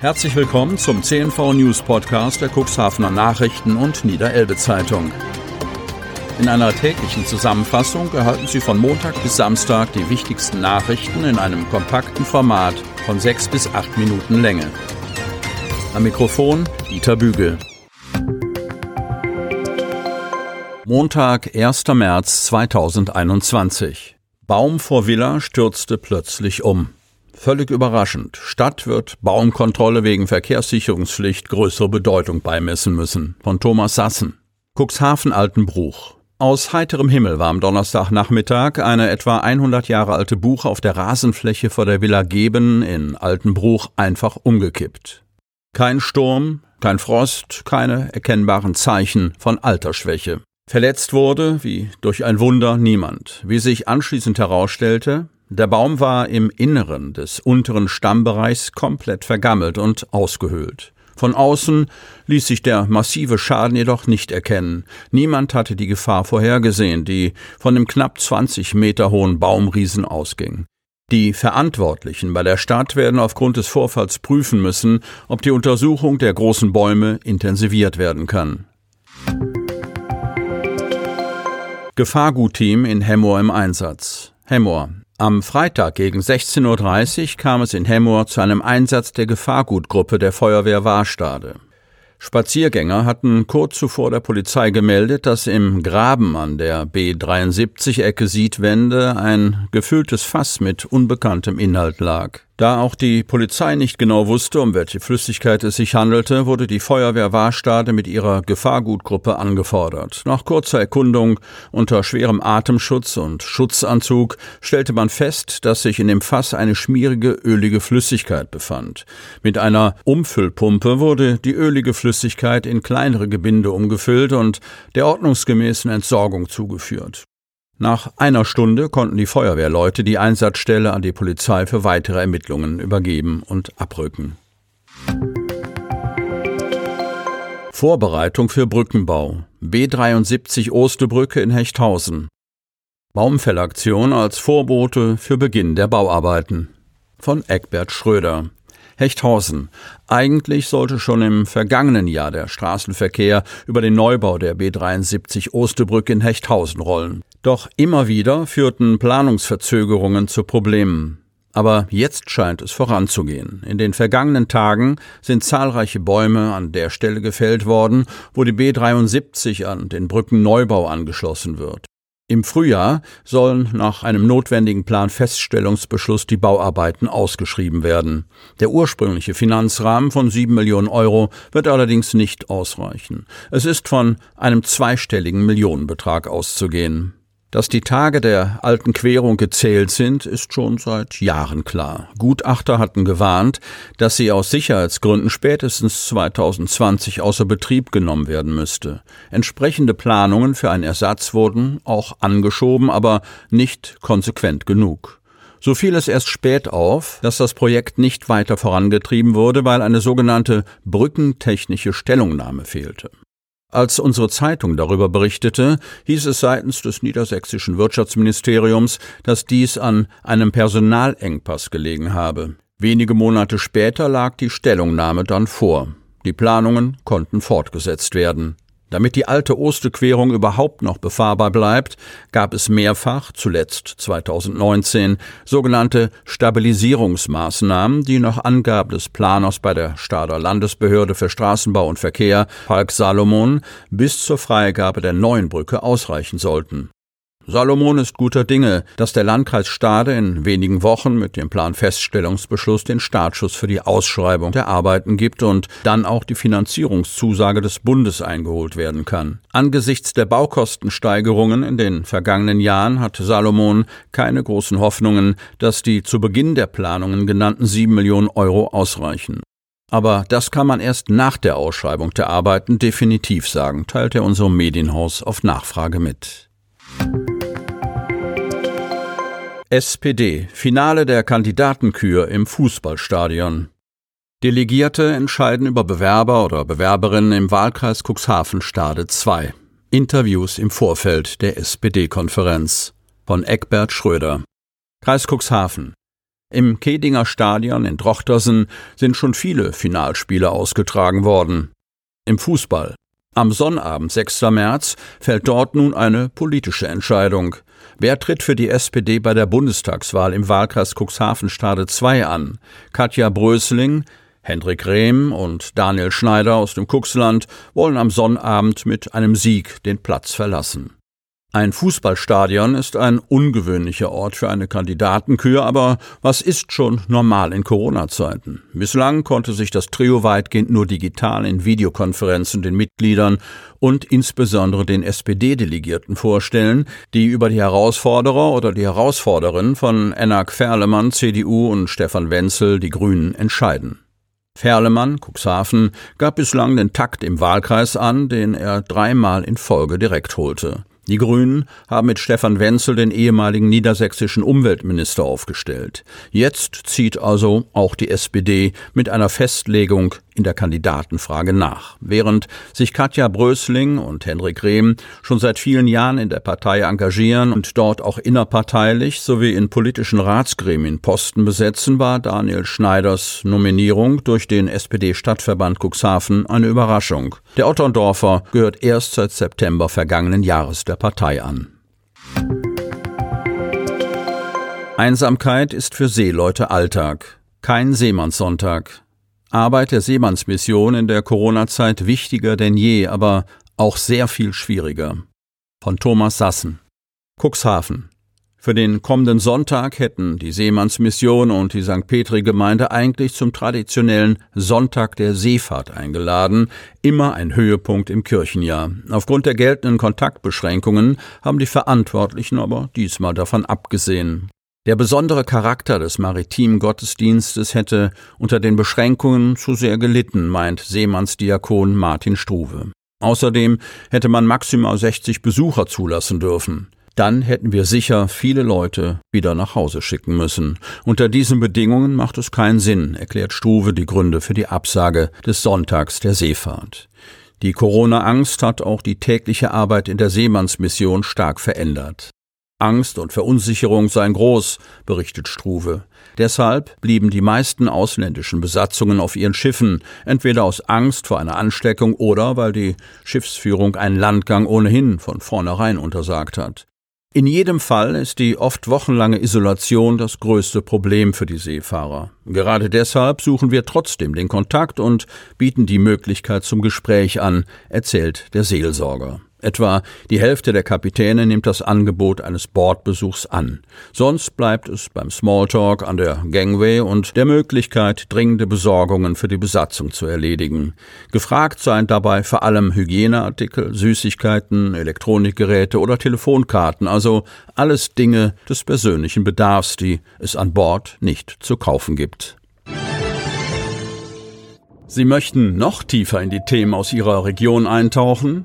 Herzlich willkommen zum CNV News Podcast der Cuxhavener Nachrichten und Niederelbe Zeitung. In einer täglichen Zusammenfassung erhalten Sie von Montag bis Samstag die wichtigsten Nachrichten in einem kompakten Format von sechs bis acht Minuten Länge. Am Mikrofon Dieter Bügel. Montag, 1. März 2021. Baum vor Villa stürzte plötzlich um. Völlig überraschend. Stadt wird Baumkontrolle wegen Verkehrssicherungspflicht größere Bedeutung beimessen müssen. Von Thomas Sassen. Cuxhaven Altenbruch. Aus heiterem Himmel war am Donnerstagnachmittag eine etwa 100 Jahre alte Buche auf der Rasenfläche vor der Villa Geben in Altenbruch einfach umgekippt. Kein Sturm, kein Frost, keine erkennbaren Zeichen von Altersschwäche. Verletzt wurde, wie durch ein Wunder, niemand. Wie sich anschließend herausstellte, der Baum war im Inneren des unteren Stammbereichs komplett vergammelt und ausgehöhlt. Von außen ließ sich der massive Schaden jedoch nicht erkennen. Niemand hatte die Gefahr vorhergesehen, die von dem knapp 20 Meter hohen Baumriesen ausging. Die Verantwortlichen bei der Stadt werden aufgrund des Vorfalls prüfen müssen, ob die Untersuchung der großen Bäume intensiviert werden kann. Gefahrgutteam in Hemmoor im Einsatz. Hemmoor, am Freitag gegen 16.30 Uhr kam es in Hemmoor zu einem Einsatz der Gefahrgutgruppe der Feuerwehr Warstade. Spaziergänger hatten kurz zuvor der Polizei gemeldet, dass im Graben an der B73-Ecke Siedwende ein gefülltes Fass mit unbekanntem Inhalt lag. Da auch die Polizei nicht genau wusste, um welche Flüssigkeit es sich handelte, wurde die Feuerwehr Warstade mit ihrer Gefahrgutgruppe angefordert. Nach kurzer Erkundung unter schwerem Atemschutz und Schutzanzug stellte man fest, dass sich in dem Fass eine schmierige, ölige Flüssigkeit befand. Mit einer Umfüllpumpe wurde die ölige Flüssigkeit in kleinere Gebinde umgefüllt und der ordnungsgemäßen Entsorgung zugeführt. Nach einer Stunde konnten die Feuerwehrleute die Einsatzstelle an die Polizei für weitere Ermittlungen übergeben und abrücken. Vorbereitung für Brückenbau. B73 Ostebrücke in Hechthausen. Baumfellaktion als Vorbote für Beginn der Bauarbeiten. Von Eckbert Schröder. Hechthausen. Eigentlich sollte schon im vergangenen Jahr der Straßenverkehr über den Neubau der B73 Ostebrücke in Hechthausen rollen. Doch immer wieder führten Planungsverzögerungen zu Problemen. Aber jetzt scheint es voranzugehen. In den vergangenen Tagen sind zahlreiche Bäume an der Stelle gefällt worden, wo die B73 an den Brückenneubau angeschlossen wird. Im Frühjahr sollen nach einem notwendigen Planfeststellungsbeschluss die Bauarbeiten ausgeschrieben werden. Der ursprüngliche Finanzrahmen von sieben Millionen Euro wird allerdings nicht ausreichen. Es ist von einem zweistelligen Millionenbetrag auszugehen. Dass die Tage der alten Querung gezählt sind, ist schon seit Jahren klar. Gutachter hatten gewarnt, dass sie aus Sicherheitsgründen spätestens 2020 außer Betrieb genommen werden müsste. Entsprechende Planungen für einen Ersatz wurden auch angeschoben, aber nicht konsequent genug. So fiel es erst spät auf, dass das Projekt nicht weiter vorangetrieben wurde, weil eine sogenannte brückentechnische Stellungnahme fehlte. Als unsere Zeitung darüber berichtete, hieß es seitens des niedersächsischen Wirtschaftsministeriums, dass dies an einem Personalengpass gelegen habe. Wenige Monate später lag die Stellungnahme dann vor. Die Planungen konnten fortgesetzt werden. Damit die alte Osterquerung überhaupt noch befahrbar bleibt, gab es mehrfach, zuletzt 2019, sogenannte Stabilisierungsmaßnahmen, die nach Angabe des Planers bei der Stader Landesbehörde für Straßenbau und Verkehr, Falk Salomon, bis zur Freigabe der neuen Brücke ausreichen sollten. Salomon ist guter Dinge, dass der Landkreis Stade in wenigen Wochen mit dem Planfeststellungsbeschluss den Startschuss für die Ausschreibung der Arbeiten gibt und dann auch die Finanzierungszusage des Bundes eingeholt werden kann. Angesichts der Baukostensteigerungen in den vergangenen Jahren hat Salomon keine großen Hoffnungen, dass die zu Beginn der Planungen genannten sieben Millionen Euro ausreichen. Aber das kann man erst nach der Ausschreibung der Arbeiten definitiv sagen, teilt er unserem Medienhaus auf Nachfrage mit. SPD Finale der Kandidatenkür im Fußballstadion. Delegierte entscheiden über Bewerber oder Bewerberinnen im Wahlkreis Cuxhaven Stade 2. Interviews im Vorfeld der SPD-Konferenz von Eckbert Schröder. Kreis Cuxhaven. Im Kedinger Stadion in Drochtersen sind schon viele Finalspiele ausgetragen worden. Im Fußball. Am Sonnabend, 6. März, fällt dort nun eine politische Entscheidung. Wer tritt für die SPD bei der Bundestagswahl im Wahlkreis Cuxhaven-Stade 2 an? Katja Brösling, Hendrik Rehm und Daniel Schneider aus dem Cuxland wollen am Sonnabend mit einem Sieg den Platz verlassen. Ein Fußballstadion ist ein ungewöhnlicher Ort für eine Kandidatenkür, aber was ist schon normal in Corona-Zeiten? Bislang konnte sich das Trio weitgehend nur digital in Videokonferenzen den Mitgliedern und insbesondere den SPD-Delegierten vorstellen, die über die Herausforderer oder die Herausforderin von Enak Ferlemann, CDU und Stefan Wenzel, die Grünen, entscheiden. Ferlemann, Cuxhaven, gab bislang den Takt im Wahlkreis an, den er dreimal in Folge direkt holte. Die Grünen haben mit Stefan Wenzel den ehemaligen niedersächsischen Umweltminister aufgestellt. Jetzt zieht also auch die SPD mit einer Festlegung in der Kandidatenfrage nach. Während sich Katja Brösling und Henrik Rehm schon seit vielen Jahren in der Partei engagieren und dort auch innerparteilich sowie in politischen Ratsgremien Posten besetzen, war Daniel Schneiders Nominierung durch den SPD-Stadtverband Cuxhaven eine Überraschung. Der Otterndorfer gehört erst seit September vergangenen Jahres der Partei an. Einsamkeit ist für Seeleute Alltag. Kein Seemannssonntag. Arbeit der Seemannsmission in der Corona-Zeit wichtiger denn je, aber auch sehr viel schwieriger. Von Thomas Sassen. Cuxhaven. Für den kommenden Sonntag hätten die Seemannsmission und die St. Petri-Gemeinde eigentlich zum traditionellen Sonntag der Seefahrt eingeladen, immer ein Höhepunkt im Kirchenjahr. Aufgrund der geltenden Kontaktbeschränkungen haben die Verantwortlichen aber diesmal davon abgesehen. Der besondere Charakter des maritimen Gottesdienstes hätte unter den Beschränkungen zu sehr gelitten, meint Seemannsdiakon Martin Struve. Außerdem hätte man maximal 60 Besucher zulassen dürfen. Dann hätten wir sicher viele Leute wieder nach Hause schicken müssen. Unter diesen Bedingungen macht es keinen Sinn, erklärt Struve die Gründe für die Absage des Sonntags der Seefahrt. Die Corona-Angst hat auch die tägliche Arbeit in der Seemannsmission stark verändert. Angst und Verunsicherung seien groß, berichtet Struve. Deshalb blieben die meisten ausländischen Besatzungen auf ihren Schiffen, entweder aus Angst vor einer Ansteckung oder weil die Schiffsführung einen Landgang ohnehin von vornherein untersagt hat. In jedem Fall ist die oft wochenlange Isolation das größte Problem für die Seefahrer. Gerade deshalb suchen wir trotzdem den Kontakt und bieten die Möglichkeit zum Gespräch an, erzählt der Seelsorger. Etwa die Hälfte der Kapitäne nimmt das Angebot eines Bordbesuchs an. Sonst bleibt es beim Smalltalk an der Gangway und der Möglichkeit, dringende Besorgungen für die Besatzung zu erledigen. Gefragt seien dabei vor allem Hygieneartikel, Süßigkeiten, Elektronikgeräte oder Telefonkarten, also alles Dinge des persönlichen Bedarfs, die es an Bord nicht zu kaufen gibt. Sie möchten noch tiefer in die Themen aus Ihrer Region eintauchen?